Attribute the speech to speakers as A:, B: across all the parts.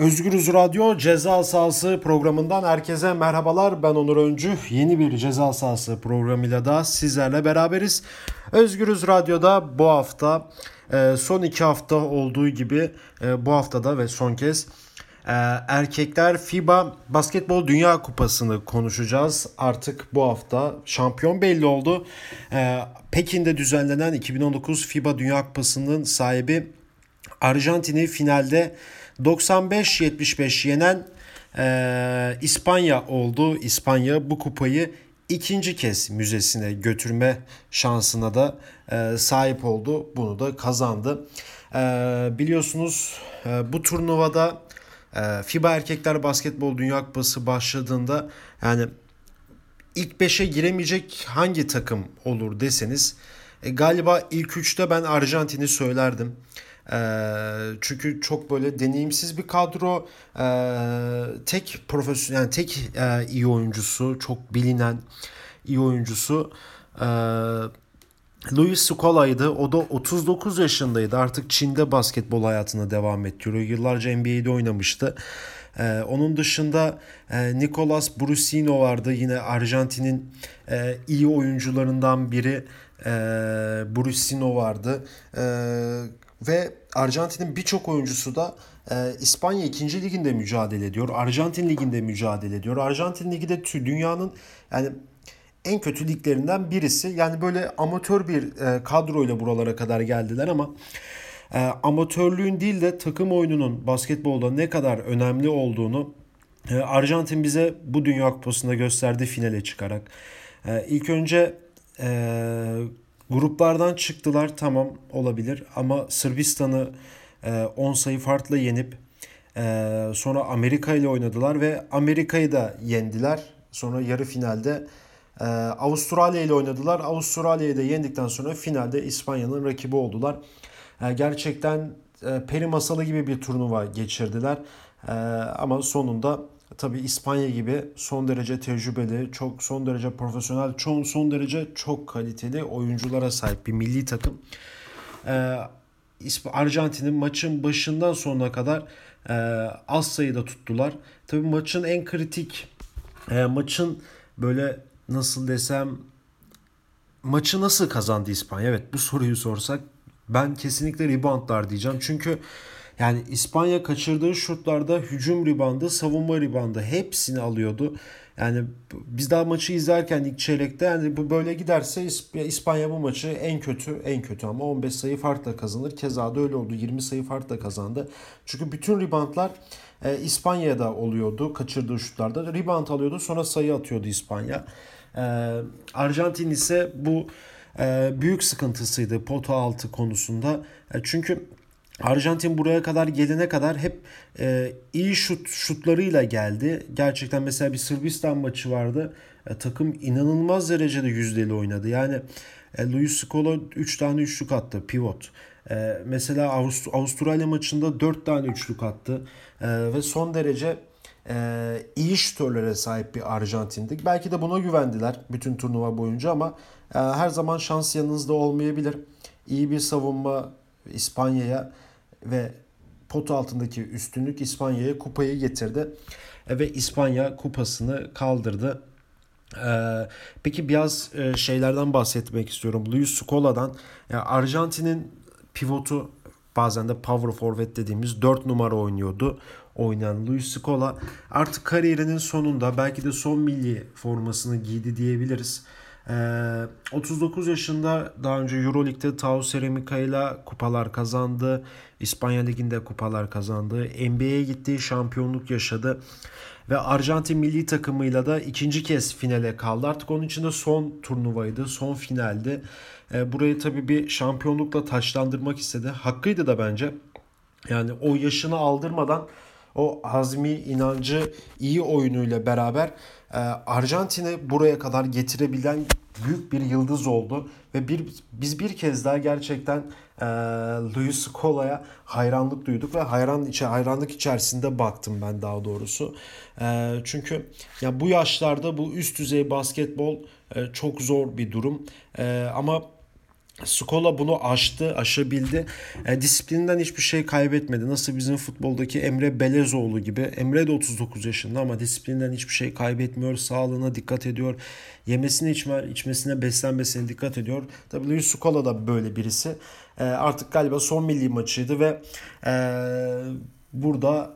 A: Özgürüz Radyo Ceza Sahası programından herkese merhabalar. Ben Onur Öncü. Yeni bir Ceza Sahası programıyla da sizlerle beraberiz. Özgürüz Radyo'da bu hafta e, son iki hafta olduğu gibi e, bu haftada ve son kez e, erkekler FIBA Basketbol Dünya Kupası'nı konuşacağız. Artık bu hafta şampiyon belli oldu. Pekin'de düzenlenen 2019 FIBA Dünya Kupası'nın sahibi Arjantin'i finalde 95-75 yenen e, İspanya oldu. İspanya bu kupayı ikinci kez müzesine götürme şansına da e, sahip oldu. Bunu da kazandı. E, biliyorsunuz e, bu turnuvada e, FIBA Erkekler Basketbol Dünya Kupası başladığında yani ilk 5'e giremeyecek hangi takım olur deseniz e, galiba ilk 3'te ben Arjantin'i söylerdim. Ee, çünkü çok böyle deneyimsiz bir kadro. Ee, tek profesyonel, yani tek e, iyi oyuncusu, çok bilinen iyi oyuncusu. Ee, Luis Scola'ydı. O da 39 yaşındaydı. Artık Çin'de basketbol hayatına devam ettiriyor. Yıllarca NBA'de oynamıştı. Ee, onun dışında e, Nicolas Brusino vardı. Yine Arjantin'in e, iyi oyuncularından biri. E, Brusino vardı. E, ve Arjantin'in birçok oyuncusu da e, İspanya 2. liginde mücadele ediyor. Arjantin liginde mücadele ediyor. Arjantin ligi de dünyanın yani en kötü liglerinden birisi. Yani böyle amatör bir e, kadroyla buralara kadar geldiler ama e, amatörlüğün değil de takım oyununun basketbolda ne kadar önemli olduğunu e, Arjantin bize bu Dünya Kupası'nda gösterdi finale çıkarak. E, ilk önce e, Gruplardan çıktılar tamam olabilir ama Sırbistan'ı 10 e, sayı farklı yenip e, sonra Amerika ile oynadılar ve Amerika'yı da yendiler. Sonra yarı finalde e, Avustralya ile oynadılar. Avustralya'yı da yendikten sonra finalde İspanya'nın rakibi oldular. Gerçekten peri masalı gibi bir turnuva geçirdiler. Ama sonunda tabi İspanya gibi son derece tecrübeli, çok son derece profesyonel, çok son derece çok kaliteli oyunculara sahip bir milli takım. Ee, Arjantin'in maçın başından sonuna kadar e, az sayıda tuttular. Tabi maçın en kritik, e, maçın böyle nasıl desem maçı nasıl kazandı İspanya? Evet bu soruyu sorsak ben kesinlikle reboundlar diyeceğim. Çünkü yani İspanya kaçırdığı şutlarda hücum ribandı, savunma ribandı hepsini alıyordu. Yani biz daha maçı izlerken ilk çeyrekte yani bu böyle giderse İspanya bu maçı en kötü en kötü ama 15 sayı farkla kazanır. Keza da öyle oldu. 20 sayı farkla kazandı. Çünkü bütün ribantlar e, İspanya'da oluyordu kaçırdığı şutlarda. Rebound alıyordu sonra sayı atıyordu İspanya. E, Arjantin ise bu e, büyük sıkıntısıydı pota altı konusunda. E, çünkü Arjantin buraya kadar gelene kadar hep e, iyi şut şutlarıyla geldi. Gerçekten mesela bir Sırbistan maçı vardı. E, takım inanılmaz derecede yüzdeli oynadı. Yani e, Luis Scola 3 tane üçlük attı pivot. E, mesela Avust Avustralya maçında 4 tane üçlük attı. E, ve son derece e, iyi şutörlere sahip bir Arjantin'dik. Belki de buna güvendiler bütün turnuva boyunca ama e, her zaman şans yanınızda olmayabilir. İyi bir savunma İspanya'ya ve pot altındaki üstünlük İspanya'ya kupayı getirdi. E, ve İspanya kupasını kaldırdı. Ee, peki biraz e, şeylerden bahsetmek istiyorum. Luis Scola'dan. Yani Arjantin'in pivotu bazen de power forward dediğimiz 4 numara oynuyordu. Oynayan Luis Scola artık kariyerinin sonunda belki de son milli formasını giydi diyebiliriz. 39 ee, yaşında daha önce Euroleague'de Tau Ceramica ile kupalar kazandı. İspanya Ligi'nde kupalar kazandı. NBA'ye gitti, şampiyonluk yaşadı. Ve Arjantin milli takımıyla da ikinci kez finale kaldı. Artık onun için de son turnuvaydı, son finaldi. Ee, burayı tabii bir şampiyonlukla taçlandırmak istedi. Hakkıydı da bence. Yani o yaşını aldırmadan o hazmi inancı iyi oyunuyla beraber e, Arjantin'i buraya kadar getirebilen büyük bir yıldız oldu ve bir biz bir kez daha gerçekten e, Luis Scola'ya hayranlık duyduk ve hayran içe hayranlık içerisinde baktım ben daha doğrusu. E, çünkü ya bu yaşlarda bu üst düzey basketbol e, çok zor bir durum. E, ama Skola bunu aştı, aşabildi. E, disiplinden hiçbir şey kaybetmedi. Nasıl bizim futboldaki Emre Belezoğlu gibi. Emre de 39 yaşında ama disiplinden hiçbir şey kaybetmiyor. Sağlığına dikkat ediyor. Yemesine, içme, içmesine, beslenmesine dikkat ediyor. Tabii Luis Skola da böyle birisi. E, artık galiba son milli maçıydı ve e, burada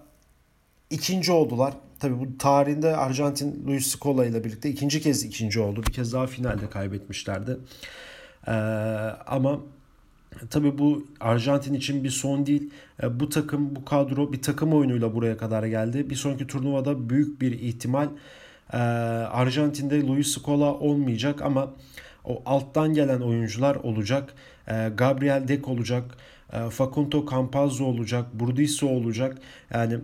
A: ikinci oldular. Tabii bu tarihinde Arjantin Luis Scola ile birlikte ikinci kez ikinci oldu. Bir kez daha finalde kaybetmişlerdi. Ee, ama tabii bu Arjantin için bir son değil. Ee, bu takım, bu kadro bir takım oyunuyla buraya kadar geldi. Bir sonraki turnuvada büyük bir ihtimal e, Arjantin'de Luis Scola olmayacak ama o alttan gelen oyuncular olacak. E, Gabriel Dek olacak. E, Facundo Campazzo olacak. Burdisso olacak. Yani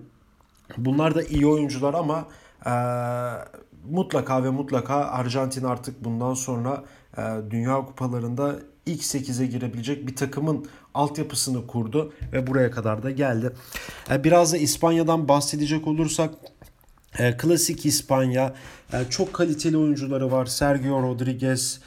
A: bunlar da iyi oyuncular ama e, mutlaka ve mutlaka Arjantin artık bundan sonra e, Dünya Kupalarında ilk 8'e girebilecek bir takımın altyapısını kurdu ve buraya kadar da geldi. E, biraz da İspanya'dan bahsedecek olursak e, klasik İspanya çok kaliteli oyuncuları var. Sergio Rodriguez,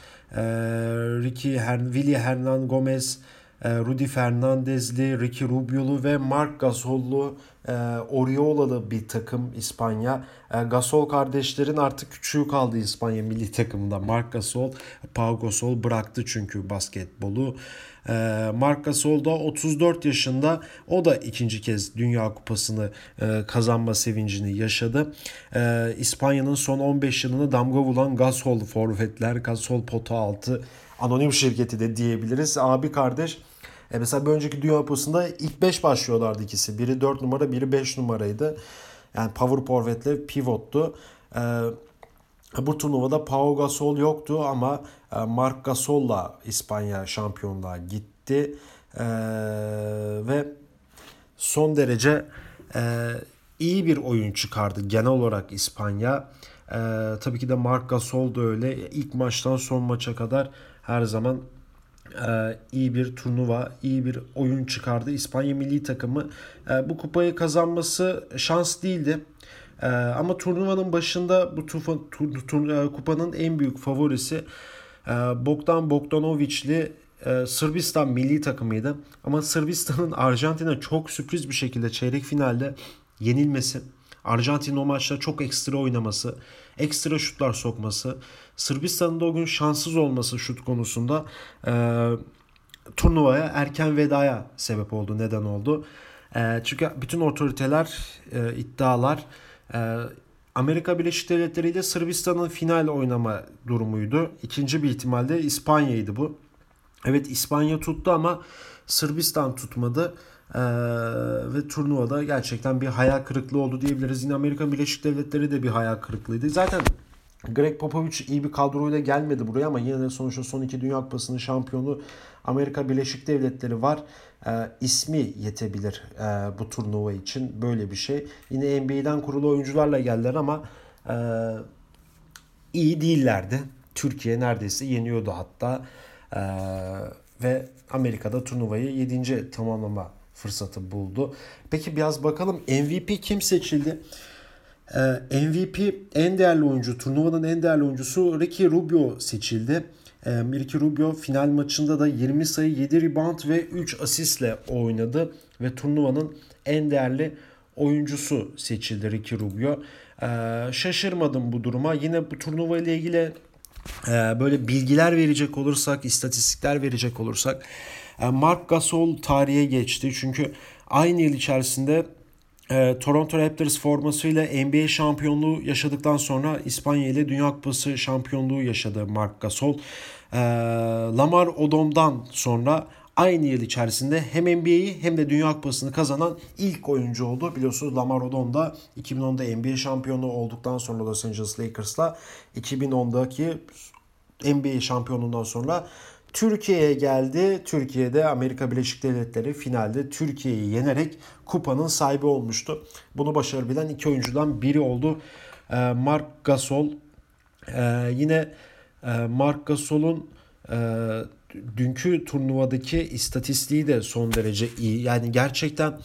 A: Ricky Her Willy Hernan Gomez, Rudy Fernandezli, Ricky Rubio'lu ve Mark Gasol'lu e, Oriola'lı bir takım İspanya. E, Gasol kardeşlerin artık küçüğü kaldı İspanya milli takımında. Mark Gasol, Pau Gasol bıraktı çünkü basketbolu. E, Mark Gasol da 34 yaşında. O da ikinci kez Dünya Kupası'nı kazanma sevincini yaşadı. İspanya'nın son 15 yılını damga vuran Gasol forvetler, Gasol pota altı anonim şirketi de diyebiliriz. Abi kardeş e mesela bir önceki Dünya Kupası'nda ilk 5 başlıyorlardı ikisi. Biri 4 numara, biri 5 numaraydı. Yani power forward'le pivottu. E, bu turnuvada Pau Gasol yoktu ama e, Mark Gasol'la İspanya şampiyonluğa gitti. E, ve son derece e, iyi bir oyun çıkardı genel olarak İspanya. E, tabii ki de Mark Gasol da öyle. İlk maçtan son maça kadar her zaman e, iyi bir turnuva, iyi bir oyun çıkardı. İspanya milli takımı e, bu kupayı kazanması şans değildi. E, ama turnuvanın başında bu tufa, tur, tur, e, kupanın en büyük favorisi e, Bogdan Bogdanovic'li e, Sırbistan milli takımıydı. Ama Sırbistan'ın Arjantin'e çok sürpriz bir şekilde çeyrek finalde yenilmesi, Arjantin o maçta çok ekstra oynaması, ekstra şutlar sokması, Sırbistan'ın da o gün şanssız olması şut konusunda e, turnuvaya erken vedaya sebep oldu. Neden oldu? E, çünkü bütün otoriteler, e, iddialar e, Amerika Birleşik Devletleri ile Sırbistan'ın final oynama durumuydu. İkinci bir ihtimalde İspanya'ydı bu. Evet İspanya tuttu ama Sırbistan tutmadı. Ee, ve turnuvada gerçekten bir hayal kırıklığı oldu diyebiliriz. Yine Amerika Birleşik Devletleri de bir hayal kırıklığıydı. Zaten Greg Popovich iyi bir kadroyla gelmedi buraya ama yine de sonuçta son iki Dünya Kupası'nın şampiyonu Amerika Birleşik Devletleri var. Ee, ismi yetebilir e, bu turnuva için böyle bir şey. Yine NBA'den kurulu oyuncularla geldiler ama e, iyi değillerdi. Türkiye neredeyse yeniyordu hatta. E, ve Amerika'da turnuvayı 7. tamamlama fırsatı buldu. Peki biraz bakalım MVP kim seçildi? Ee, MVP en değerli oyuncu, turnuvanın en değerli oyuncusu Ricky Rubio seçildi. Ee, Ricky Rubio final maçında da 20 sayı, 7 rebound ve 3 asistle oynadı ve turnuvanın en değerli oyuncusu seçildi Ricky Rubio. Ee, şaşırmadım bu duruma. Yine bu turnuva ile ilgili e, böyle bilgiler verecek olursak, istatistikler verecek olursak Mark Gasol tarihe geçti. Çünkü aynı yıl içerisinde e, Toronto Raptors formasıyla NBA şampiyonluğu yaşadıktan sonra İspanya ile Dünya Kupası şampiyonluğu yaşadı Mark Gasol. E, Lamar Odom'dan sonra aynı yıl içerisinde hem NBA'yi hem de Dünya Kupası'nı kazanan ilk oyuncu oldu. Biliyorsunuz Lamar Odom da 2010'da NBA şampiyonu olduktan sonra Los Angeles Lakers'la 2010'daki NBA şampiyonundan sonra Türkiye'ye geldi. Türkiye'de Amerika Birleşik Devletleri finalde Türkiye'yi yenerek kupanın sahibi olmuştu. Bunu başarabilen iki oyuncudan biri oldu. Ee, Mark Gasol. Ee, yine e, Mark Gasol'un e, dünkü turnuvadaki istatistiği de son derece iyi. Yani gerçekten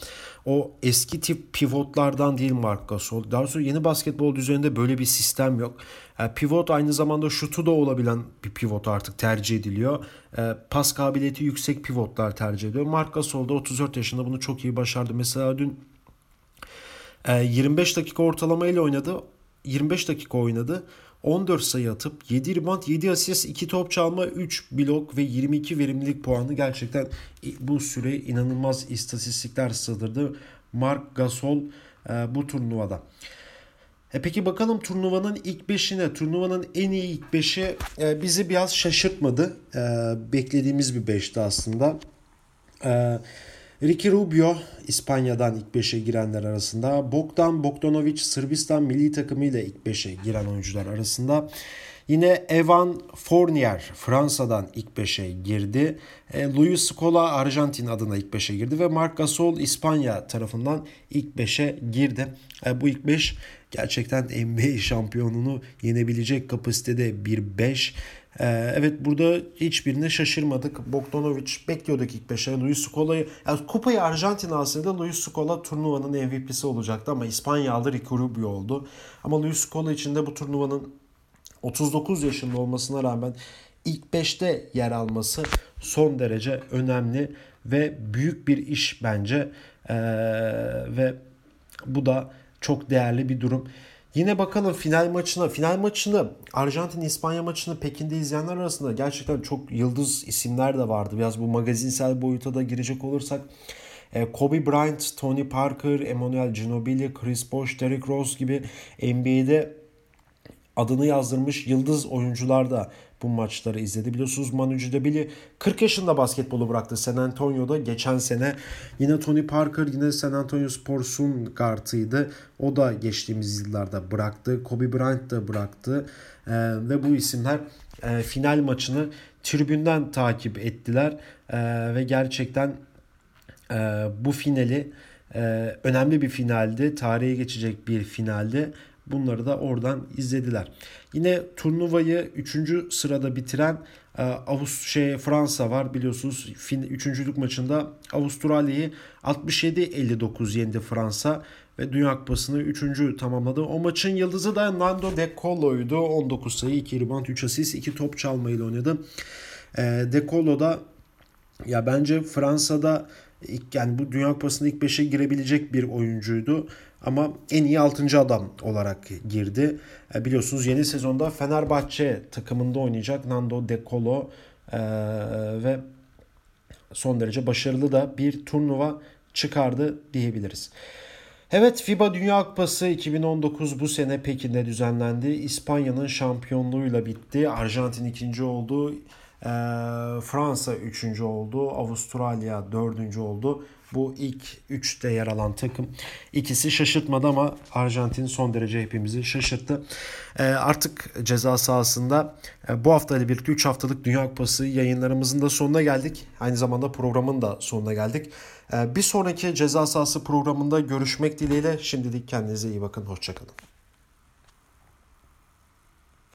A: o eski tip pivotlardan değil Mark Gasol. Daha sonra yeni basketbol düzeninde böyle bir sistem yok. Yani pivot aynı zamanda şutu da olabilen bir pivot artık tercih ediliyor. E, pas kabiliyeti yüksek pivotlar tercih ediyor. Mark Gasol da 34 yaşında bunu çok iyi başardı. Mesela dün 25 e, dakika ortalamayla oynadı. 25 dakika oynadı. 14 sayı atıp 7 rebound, 7 asist, 2 top çalma, 3 blok ve 22 verimlilik puanı gerçekten bu süre inanılmaz istatistikler sığdırdı. Mark Gasol e, bu turnuvada. E peki bakalım turnuvanın ilk 5'ine. Turnuvanın en iyi ilk 5'i e, bizi biraz şaşırtmadı. E, beklediğimiz bir 5'ti aslında. E, Ricky Rubio İspanya'dan ilk 5'e girenler arasında. Bogdan Bogdanovic Sırbistan milli takımı ile ilk 5'e giren oyuncular arasında. Yine Evan Fournier Fransa'dan ilk 5'e girdi. E, Luis Scola Arjantin adına ilk 5'e girdi ve Marc Gasol İspanya tarafından ilk 5'e girdi. E, bu ilk 5 gerçekten NBA şampiyonunu yenebilecek kapasitede bir 5. Ee, evet burada hiçbirine şaşırmadık. Bogdanovic bekliyorduk ilk 5'e. Luis Scola'yı yani kupayı Arjantin alsaydı Luis Scola turnuvanın MVP'si olacaktı ama İspanya aldı Ricky Rubio oldu. Ama Luis Scola için de bu turnuvanın 39 yaşında olmasına rağmen ilk 5'te yer alması son derece önemli ve büyük bir iş bence. Ee, ve bu da çok değerli bir durum. Yine bakalım final maçına. Final maçını Arjantin-İspanya maçını Pekin'de izleyenler arasında gerçekten çok yıldız isimler de vardı. Biraz bu magazinsel boyuta da girecek olursak e, Kobe Bryant, Tony Parker, Emmanuel Ginobili, Chris Bosh, Derrick Rose gibi NBA'de adını yazdırmış yıldız oyuncular da bu maçları izledi. Biliyorsunuz Manu Ginobili 40 yaşında basketbolu bıraktı San Antonio'da geçen sene. Yine Tony Parker yine San Antonio Spurs'un kartıydı. O da geçtiğimiz yıllarda bıraktı. Kobe Bryant da bıraktı. Ee, ve bu isimler e, final maçını tribünden takip ettiler. E, ve gerçekten e, bu finali e, önemli bir finaldi. Tarihe geçecek bir finaldi. Bunları da oradan izlediler. Yine turnuvayı 3. sırada bitiren e, Avust şey Fransa var biliyorsunuz. Fin, üçüncülük maçında Avustralya'yı 67-59 yendi Fransa ve Dünya Kupası'nı 3. tamamladı. O maçın yıldızı da Nando De Colo'ydu. 19 sayı, 2 rebound, 3 asist, 2 top çalmayla oynadı. E, De Colo da ya bence Fransa'da ilk yani bu Dünya Kupası'nda ilk 5'e girebilecek bir oyuncuydu. Ama en iyi 6. adam olarak girdi. E, biliyorsunuz yeni sezonda Fenerbahçe takımında oynayacak Nando De Colo e, ve son derece başarılı da bir turnuva çıkardı diyebiliriz. Evet FIBA Dünya Kupası 2019 bu sene Pekin'de düzenlendi. İspanya'nın şampiyonluğuyla bitti. Arjantin ikinci oldu. E, Fransa üçüncü oldu. Avustralya dördüncü oldu. Bu ilk üçte yer alan takım. İkisi şaşırtmadı ama Arjantin son derece hepimizi şaşırttı. E, artık ceza sahasında e, bu hafta ile birlikte 3 haftalık Dünya Kupası yayınlarımızın da sonuna geldik. Aynı zamanda programın da sonuna geldik. E, bir sonraki ceza sahası programında görüşmek dileğiyle şimdilik kendinize iyi bakın. Hoşçakalın.